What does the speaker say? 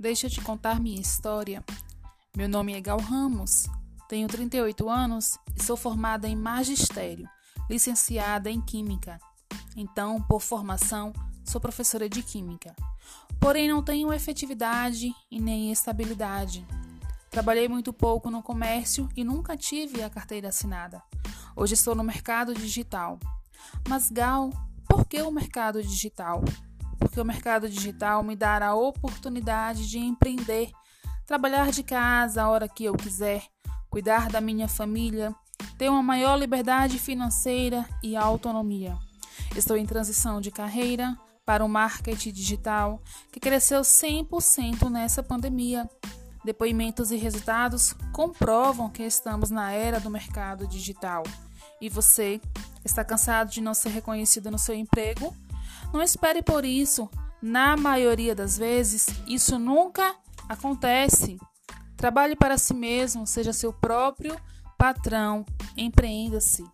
Deixa eu te contar minha história. Meu nome é Gal Ramos, tenho 38 anos e sou formada em magistério, licenciada em Química. Então, por formação, sou professora de Química. Porém, não tenho efetividade e nem estabilidade. Trabalhei muito pouco no comércio e nunca tive a carteira assinada. Hoje estou no mercado digital. Mas, Gal, por que o mercado digital? Porque o mercado digital me dará a oportunidade de empreender, trabalhar de casa a hora que eu quiser, cuidar da minha família, ter uma maior liberdade financeira e autonomia. Estou em transição de carreira para o marketing digital, que cresceu 100% nessa pandemia. Depoimentos e resultados comprovam que estamos na era do mercado digital. E você está cansado de não ser reconhecido no seu emprego? Não espere por isso. Na maioria das vezes, isso nunca acontece. Trabalhe para si mesmo, seja seu próprio patrão, empreenda-se.